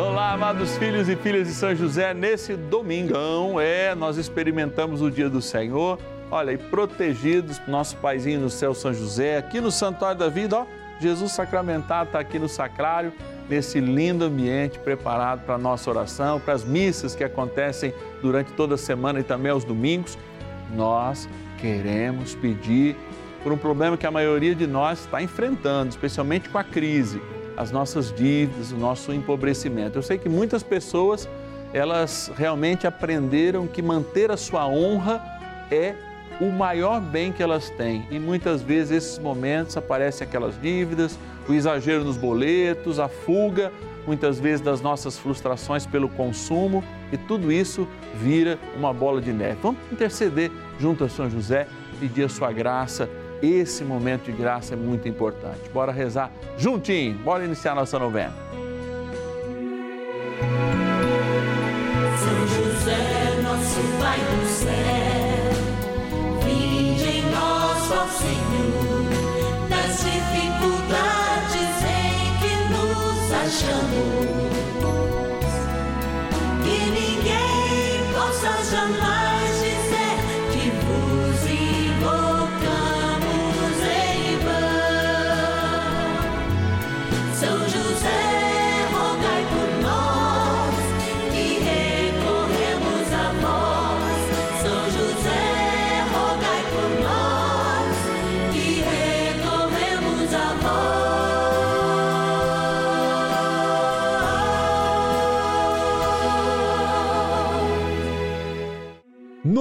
Olá, amados filhos e filhas de São José. Nesse domingão, é, nós experimentamos o dia do Senhor. Olha, e protegidos, nosso paizinho no céu, São José, aqui no Santuário da Vida, ó, Jesus sacramentado está aqui no sacrário, nesse lindo ambiente preparado para a nossa oração, para as missas que acontecem durante toda a semana e também aos domingos. Nós queremos pedir por um problema que a maioria de nós está enfrentando, especialmente com a crise as nossas dívidas, o nosso empobrecimento. Eu sei que muitas pessoas, elas realmente aprenderam que manter a sua honra é o maior bem que elas têm. E muitas vezes esses momentos aparecem aquelas dívidas, o exagero nos boletos, a fuga, muitas vezes das nossas frustrações pelo consumo, e tudo isso vira uma bola de neve. Vamos interceder junto a São José, pedir a sua graça esse momento de graça é muito importante. Bora rezar juntinho, bora iniciar nossa novena. São José, nosso Pai do céu, vinde em nós, ó Senhor, nas dificuldades em que nos achamos. Que ninguém possa jamais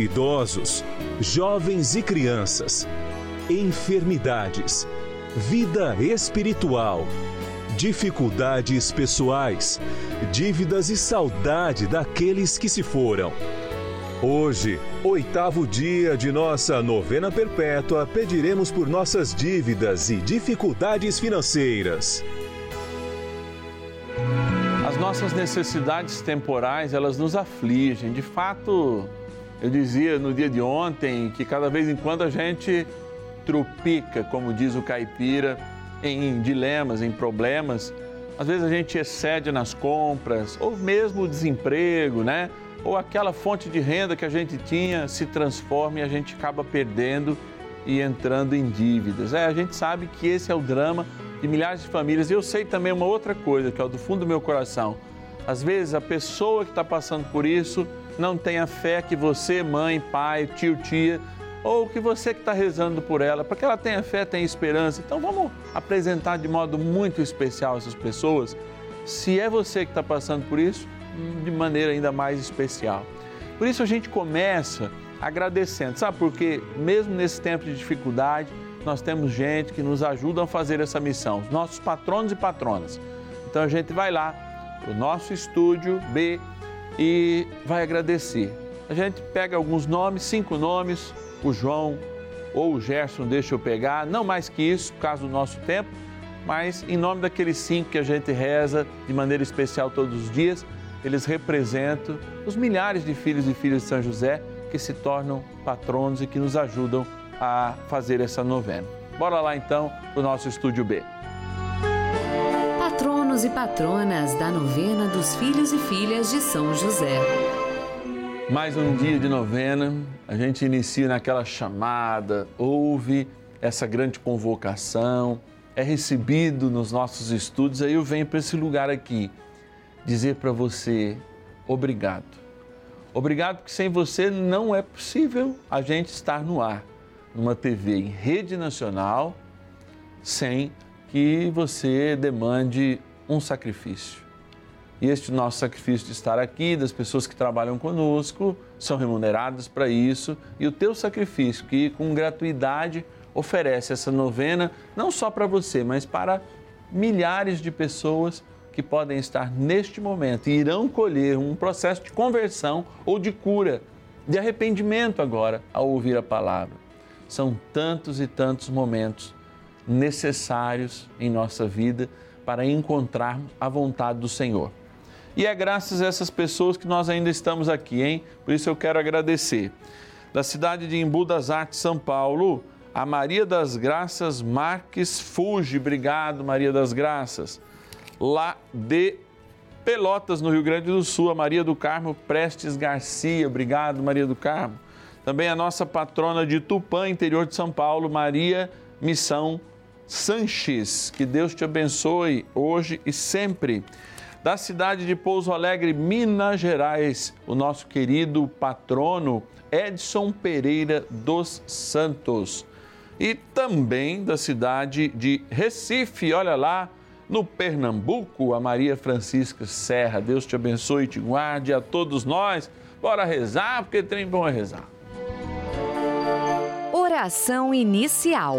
idosos, jovens e crianças, enfermidades, vida espiritual, dificuldades pessoais, dívidas e saudade daqueles que se foram. Hoje, oitavo dia de nossa novena perpétua, pediremos por nossas dívidas e dificuldades financeiras. As nossas necessidades temporais, elas nos afligem. De fato, eu dizia no dia de ontem que cada vez em quando a gente trupica, como diz o caipira, em dilemas, em problemas. Às vezes a gente excede nas compras, ou mesmo o desemprego, né? Ou aquela fonte de renda que a gente tinha se transforma e a gente acaba perdendo e entrando em dívidas. É, a gente sabe que esse é o drama de milhares de famílias. E eu sei também uma outra coisa, que é do fundo do meu coração. Às vezes a pessoa que está passando por isso não tem a fé que você, mãe, pai, tio, tia, ou que você que está rezando por ela, para que ela tenha fé, tenha esperança. Então vamos apresentar de modo muito especial essas pessoas. Se é você que está passando por isso, de maneira ainda mais especial. Por isso a gente começa agradecendo, sabe? Porque mesmo nesse tempo de dificuldade, nós temos gente que nos ajuda a fazer essa missão, os nossos patronos e patronas. Então a gente vai lá para o nosso estúdio B e vai agradecer. A gente pega alguns nomes, cinco nomes, o João ou o Gerson, deixa eu pegar, não mais que isso, por causa do nosso tempo, mas em nome daqueles cinco que a gente reza de maneira especial todos os dias, eles representam os milhares de filhos e filhas de São José que se tornam patronos e que nos ajudam a fazer essa novena. Bora lá então para o nosso estúdio B. Patronos e patronas da novena dos filhos e filhas de São José. Mais um dia de novena, a gente inicia naquela chamada, ouve essa grande convocação, é recebido nos nossos estudos, aí eu venho para esse lugar aqui dizer para você obrigado. Obrigado porque sem você não é possível a gente estar no ar, numa TV em rede nacional, sem que você demande um sacrifício. E este nosso sacrifício de estar aqui, das pessoas que trabalham conosco, são remuneradas para isso, e o teu sacrifício, que com gratuidade oferece essa novena, não só para você, mas para milhares de pessoas, que podem estar neste momento e irão colher um processo de conversão ou de cura, de arrependimento agora ao ouvir a palavra. São tantos e tantos momentos necessários em nossa vida para encontrarmos a vontade do Senhor. E é graças a essas pessoas que nós ainda estamos aqui, hein? Por isso eu quero agradecer. Da cidade de Embu das Artes, São Paulo, a Maria das Graças Marques Fuge. Obrigado, Maria das Graças. Lá de Pelotas, no Rio Grande do Sul, a Maria do Carmo Prestes Garcia. Obrigado, Maria do Carmo. Também a nossa patrona de Tupã, interior de São Paulo, Maria Missão Sanches. Que Deus te abençoe hoje e sempre. Da cidade de Pouso Alegre, Minas Gerais, o nosso querido patrono Edson Pereira dos Santos. E também da cidade de Recife, olha lá, no Pernambuco, a Maria Francisca Serra. Deus te abençoe e te guarde a todos nós. Bora rezar, porque tem bom é rezar. Oração inicial.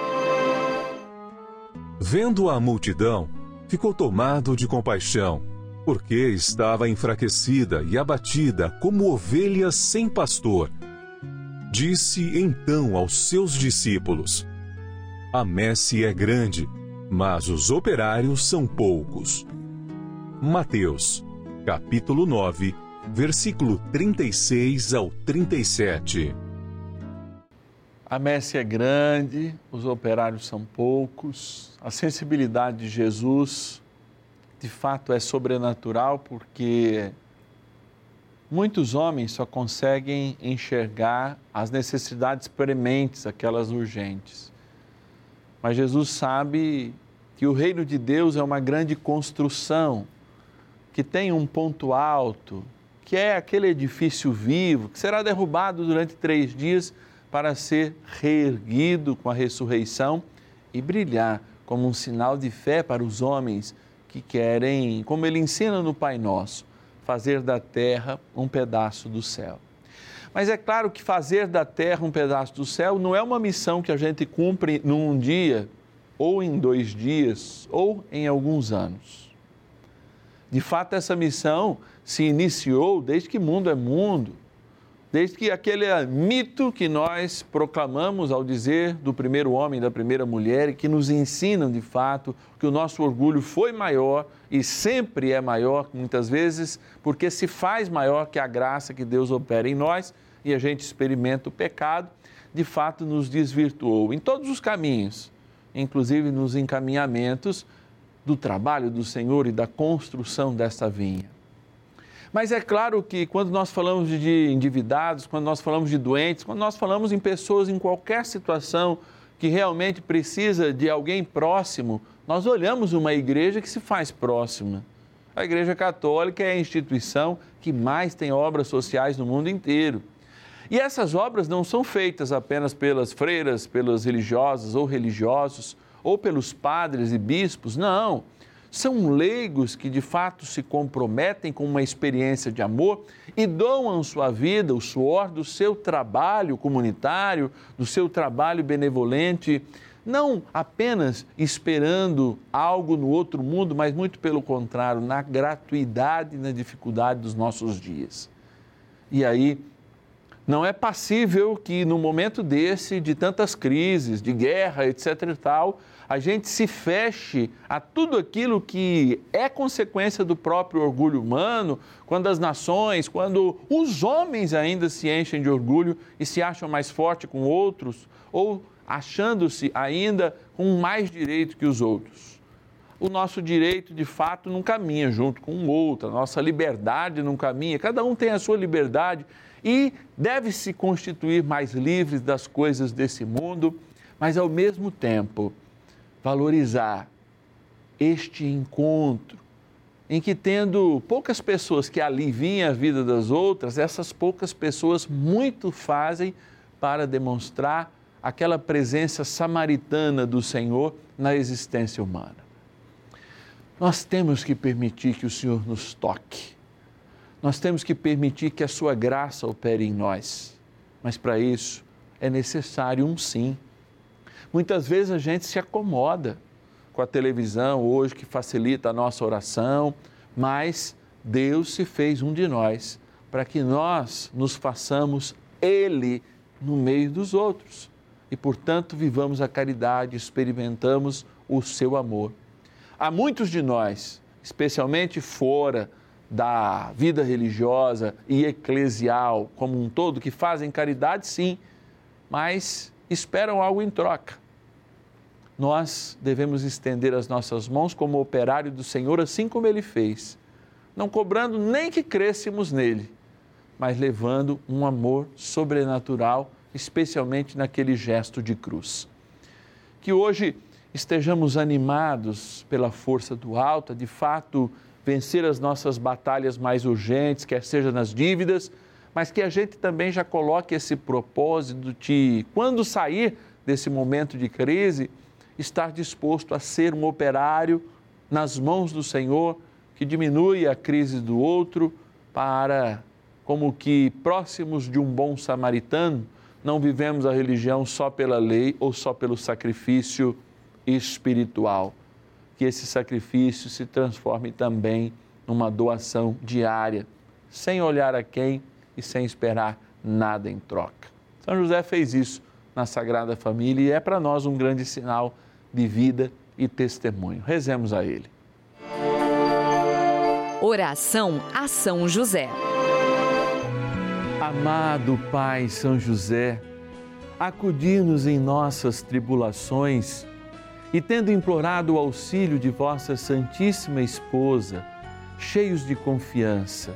Vendo a multidão, ficou tomado de compaixão, porque estava enfraquecida e abatida como ovelha sem pastor. Disse então aos seus discípulos: A messe é grande, mas os operários são poucos. Mateus, capítulo 9, versículo 36 ao 37. A messe é grande, os operários são poucos, a sensibilidade de Jesus de fato é sobrenatural porque muitos homens só conseguem enxergar as necessidades prementes, aquelas urgentes. Mas Jesus sabe que o reino de Deus é uma grande construção que tem um ponto alto, que é aquele edifício vivo, que será derrubado durante três dias para ser reerguido com a ressurreição e brilhar como um sinal de fé para os homens que querem, como ele ensina no Pai Nosso, fazer da terra um pedaço do céu. Mas é claro que fazer da terra um pedaço do céu não é uma missão que a gente cumpre num dia, ou em dois dias, ou em alguns anos. De fato, essa missão se iniciou desde que mundo é mundo, desde que aquele mito que nós proclamamos ao dizer do primeiro homem e da primeira mulher e que nos ensinam de fato que o nosso orgulho foi maior e sempre é maior, muitas vezes, porque se faz maior que a graça que Deus opera em nós e a gente experimenta o pecado, de fato nos desvirtuou em todos os caminhos, inclusive nos encaminhamentos do trabalho do Senhor e da construção desta vinha. Mas é claro que quando nós falamos de endividados, quando nós falamos de doentes, quando nós falamos em pessoas em qualquer situação que realmente precisa de alguém próximo, nós olhamos uma igreja que se faz próxima. A Igreja Católica é a instituição que mais tem obras sociais no mundo inteiro. E essas obras não são feitas apenas pelas freiras, pelas religiosas ou religiosos, ou pelos padres e bispos, não. São leigos que de fato se comprometem com uma experiência de amor e doam sua vida, o suor do seu trabalho comunitário, do seu trabalho benevolente, não apenas esperando algo no outro mundo, mas muito pelo contrário, na gratuidade e na dificuldade dos nossos dias. E aí, não é passível que no momento desse, de tantas crises, de guerra, etc e tal, a gente se feche a tudo aquilo que é consequência do próprio orgulho humano, quando as nações, quando os homens ainda se enchem de orgulho e se acham mais forte com outros, ou achando-se ainda com mais direito que os outros. O nosso direito, de fato, não caminha junto com o outro, a nossa liberdade não caminha, cada um tem a sua liberdade e deve se constituir mais livres das coisas desse mundo, mas ao mesmo tempo valorizar este encontro, em que, tendo poucas pessoas que aliviem a vida das outras, essas poucas pessoas muito fazem para demonstrar aquela presença samaritana do Senhor na existência humana. Nós temos que permitir que o Senhor nos toque, nós temos que permitir que a Sua graça opere em nós, mas para isso é necessário um sim Muitas vezes a gente se acomoda com a televisão hoje que facilita a nossa oração, mas Deus se fez um de nós para que nós nos façamos Ele no meio dos outros e, portanto, vivamos a caridade, experimentamos o seu amor. Há muitos de nós, especialmente fora da vida religiosa e eclesial como um todo, que fazem caridade, sim, mas esperam algo em troca nós devemos estender as nossas mãos como operário do Senhor, assim como ele fez, não cobrando nem que crescemos nele, mas levando um amor sobrenatural, especialmente naquele gesto de cruz. Que hoje estejamos animados pela força do alto, de fato vencer as nossas batalhas mais urgentes, quer seja nas dívidas, mas que a gente também já coloque esse propósito de, quando sair desse momento de crise, estar disposto a ser um operário nas mãos do Senhor, que diminui a crise do outro, para, como que próximos de um bom samaritano, não vivemos a religião só pela lei ou só pelo sacrifício espiritual. Que esse sacrifício se transforme também numa doação diária, sem olhar a quem e sem esperar nada em troca. São José fez isso na Sagrada Família e é para nós um grande sinal de vida e testemunho. Rezemos a Ele. Oração a São José. Amado Pai São José, acudir-nos em nossas tribulações e, tendo implorado o auxílio de vossa Santíssima Esposa, cheios de confiança,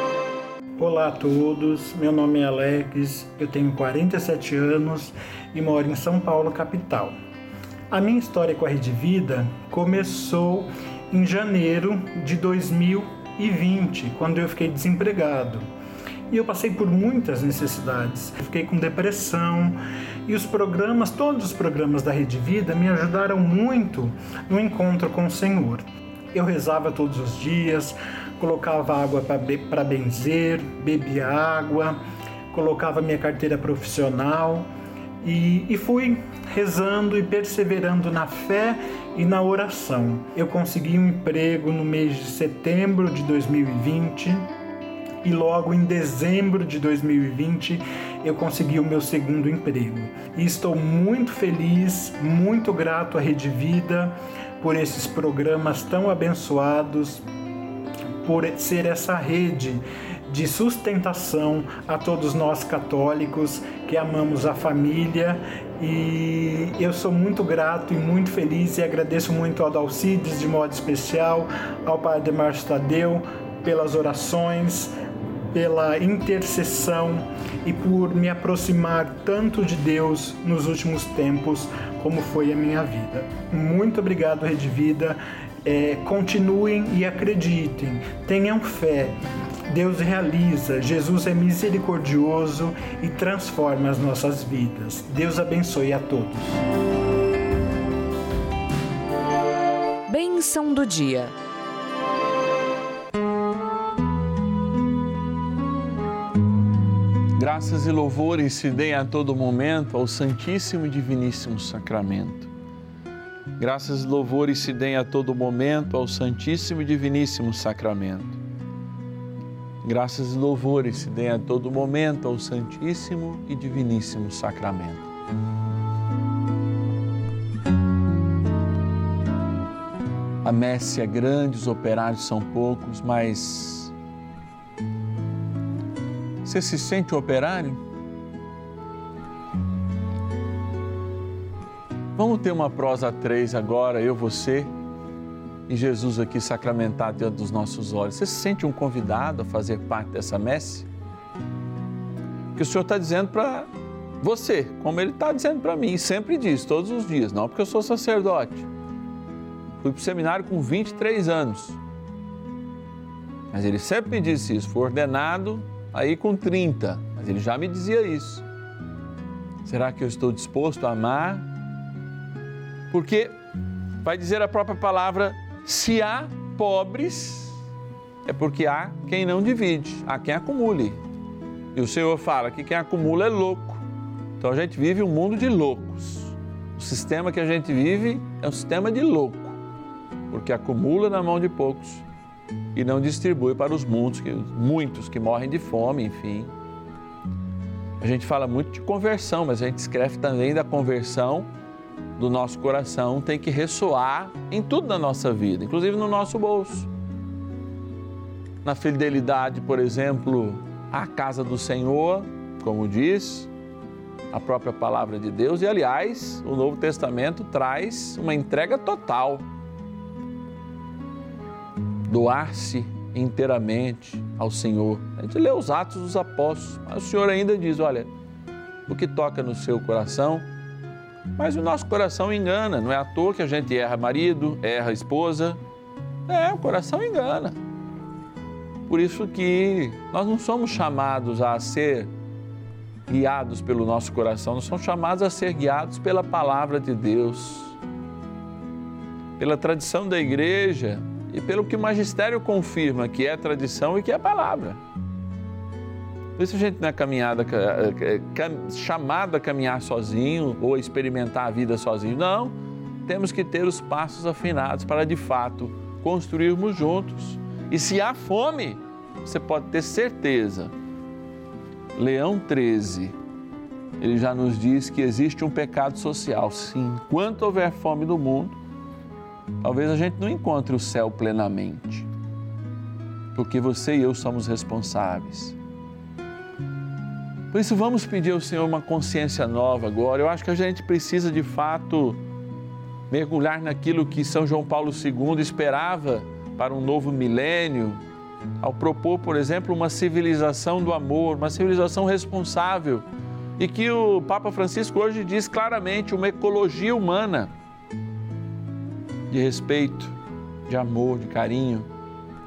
Olá a todos, meu nome é Alex, eu tenho 47 anos e moro em São Paulo, capital. A minha história com a Rede Vida começou em janeiro de 2020, quando eu fiquei desempregado. E eu passei por muitas necessidades. Fiquei com depressão e os programas, todos os programas da Rede Vida me ajudaram muito no encontro com o Senhor. Eu rezava todos os dias, colocava água para benzer, bebia água, colocava minha carteira profissional e, e fui rezando e perseverando na fé e na oração. Eu consegui um emprego no mês de setembro de 2020 e logo em dezembro de 2020 eu consegui o meu segundo emprego. E estou muito feliz, muito grato à Rede Vida por esses programas tão abençoados, por ser essa rede de sustentação a todos nós católicos que amamos a família e eu sou muito grato e muito feliz e agradeço muito ao Dalcides de modo especial, ao Padre Márcio Tadeu pelas orações, pela intercessão e por me aproximar tanto de Deus nos últimos tempos, como foi a minha vida. Muito obrigado, Rede Vida. É, continuem e acreditem, tenham fé. Deus realiza, Jesus é misericordioso e transforma as nossas vidas. Deus abençoe a todos. Bênção do dia. Graças e louvores se deem a todo momento ao Santíssimo e Diviníssimo Sacramento. Graças e louvores se deem a todo momento ao Santíssimo e Diviníssimo Sacramento. Graças e louvores se deem a todo momento ao Santíssimo e Diviníssimo Sacramento. A messe é grande, os operários são poucos, mas você se sente operário? Vamos ter uma prosa três agora, eu, você e Jesus aqui sacramentado diante dos nossos olhos. Você se sente um convidado a fazer parte dessa messe? Que o Senhor está dizendo para você, como Ele está dizendo para mim, sempre diz, todos os dias, não porque eu sou sacerdote. Fui para o seminário com 23 anos. Mas ele sempre me disse isso, foi ordenado aí com 30, mas ele já me dizia isso. Será que eu estou disposto a amar? Porque vai dizer a própria palavra: se há pobres, é porque há quem não divide, há quem acumule. E o Senhor fala que quem acumula é louco. Então a gente vive um mundo de loucos. O sistema que a gente vive é um sistema de louco, porque acumula na mão de poucos e não distribui para os muitos muitos que morrem de fome, enfim. A gente fala muito de conversão, mas a gente escreve também da conversão do nosso coração tem que ressoar em tudo na nossa vida, inclusive no nosso bolso. Na fidelidade, por exemplo, à casa do Senhor, como diz a própria palavra de Deus, e aliás, o Novo Testamento traz uma entrega total. Doar-se inteiramente ao Senhor. A gente lê os Atos dos Apóstolos, mas o Senhor ainda diz: olha, o que toca no seu coração, Mas o nosso coração engana, não é à toa que a gente erra marido, erra esposa. É, o coração engana. Por isso que nós não somos chamados a ser guiados pelo nosso coração, nós somos chamados a ser guiados pela palavra de Deus, pela tradição da igreja e pelo que o magistério confirma que é tradição e que é palavra. Por isso a gente não é caminhada, chamada a caminhar sozinho ou a experimentar a vida sozinho. Não, temos que ter os passos afinados para de fato construirmos juntos. E se há fome, você pode ter certeza. Leão 13, ele já nos diz que existe um pecado social. Sim, enquanto houver fome no mundo, talvez a gente não encontre o céu plenamente. Porque você e eu somos responsáveis por isso, vamos pedir ao Senhor uma consciência nova agora. Eu acho que a gente precisa de fato mergulhar naquilo que São João Paulo II esperava para um novo milênio, ao propor, por exemplo, uma civilização do amor, uma civilização responsável. E que o Papa Francisco hoje diz claramente uma ecologia humana de respeito, de amor, de carinho,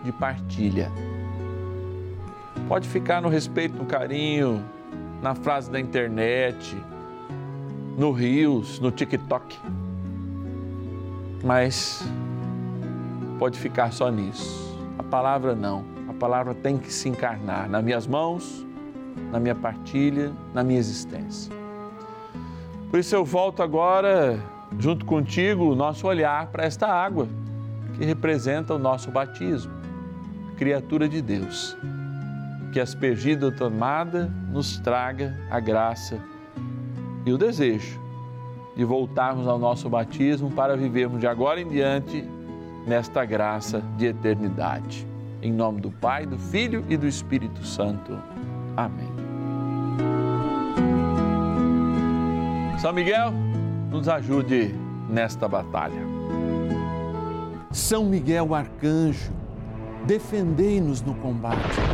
de partilha. Pode ficar no respeito, no carinho, na frase da internet, no Rios, no TikTok. Mas pode ficar só nisso. A palavra não. A palavra tem que se encarnar nas minhas mãos, na minha partilha, na minha existência. Por isso eu volto agora, junto contigo, o nosso olhar para esta água que representa o nosso batismo, criatura de Deus que aspergida tomada nos traga a graça e o desejo de voltarmos ao nosso batismo para vivermos de agora em diante nesta graça de eternidade. Em nome do Pai, do Filho e do Espírito Santo. Amém. São Miguel, nos ajude nesta batalha. São Miguel Arcanjo, defendei-nos no combate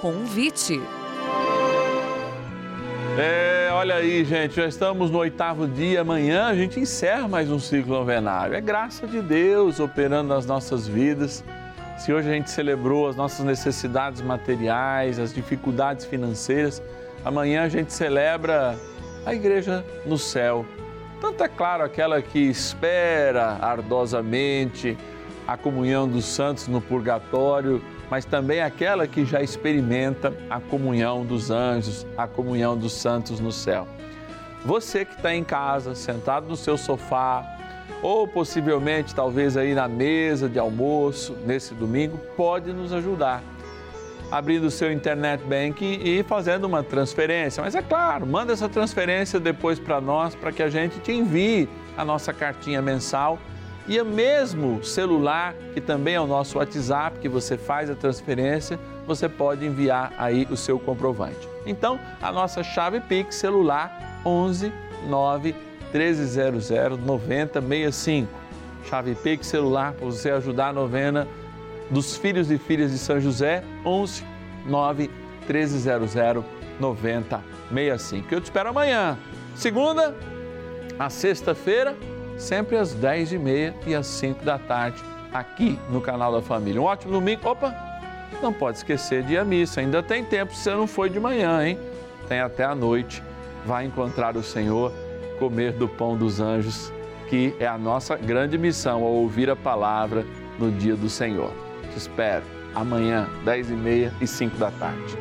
Convite. É, olha aí, gente, já estamos no oitavo dia. Amanhã a gente encerra mais um ciclo novenário. É graça de Deus operando nas nossas vidas. Se hoje a gente celebrou as nossas necessidades materiais, as dificuldades financeiras, amanhã a gente celebra a igreja no céu. Tanto é claro aquela que espera ardosamente a comunhão dos santos no purgatório mas também aquela que já experimenta a comunhão dos anjos, a comunhão dos santos no céu. Você que está em casa, sentado no seu sofá, ou possivelmente talvez aí na mesa de almoço nesse domingo, pode nos ajudar abrindo o seu internet banking e fazendo uma transferência. Mas é claro, manda essa transferência depois para nós para que a gente te envie a nossa cartinha mensal e o mesmo celular, que também é o nosso WhatsApp, que você faz a transferência, você pode enviar aí o seu comprovante. Então, a nossa chave Pix celular 11 9 1300 9065. Chave Pix celular para você ajudar a novena dos filhos e filhas de São José 11 9 1300 9065. Eu te espero amanhã, segunda a sexta-feira sempre às 10h30 e às 5 da tarde, aqui no canal da Família. Um ótimo domingo. Opa! Não pode esquecer de ir à missa, ainda tem tempo se você não foi de manhã, hein? Tem até a noite. Vai encontrar o Senhor, comer do pão dos anjos, que é a nossa grande missão ao ouvir a palavra no dia do Senhor. Te espero amanhã, 10h30 e 5 da tarde.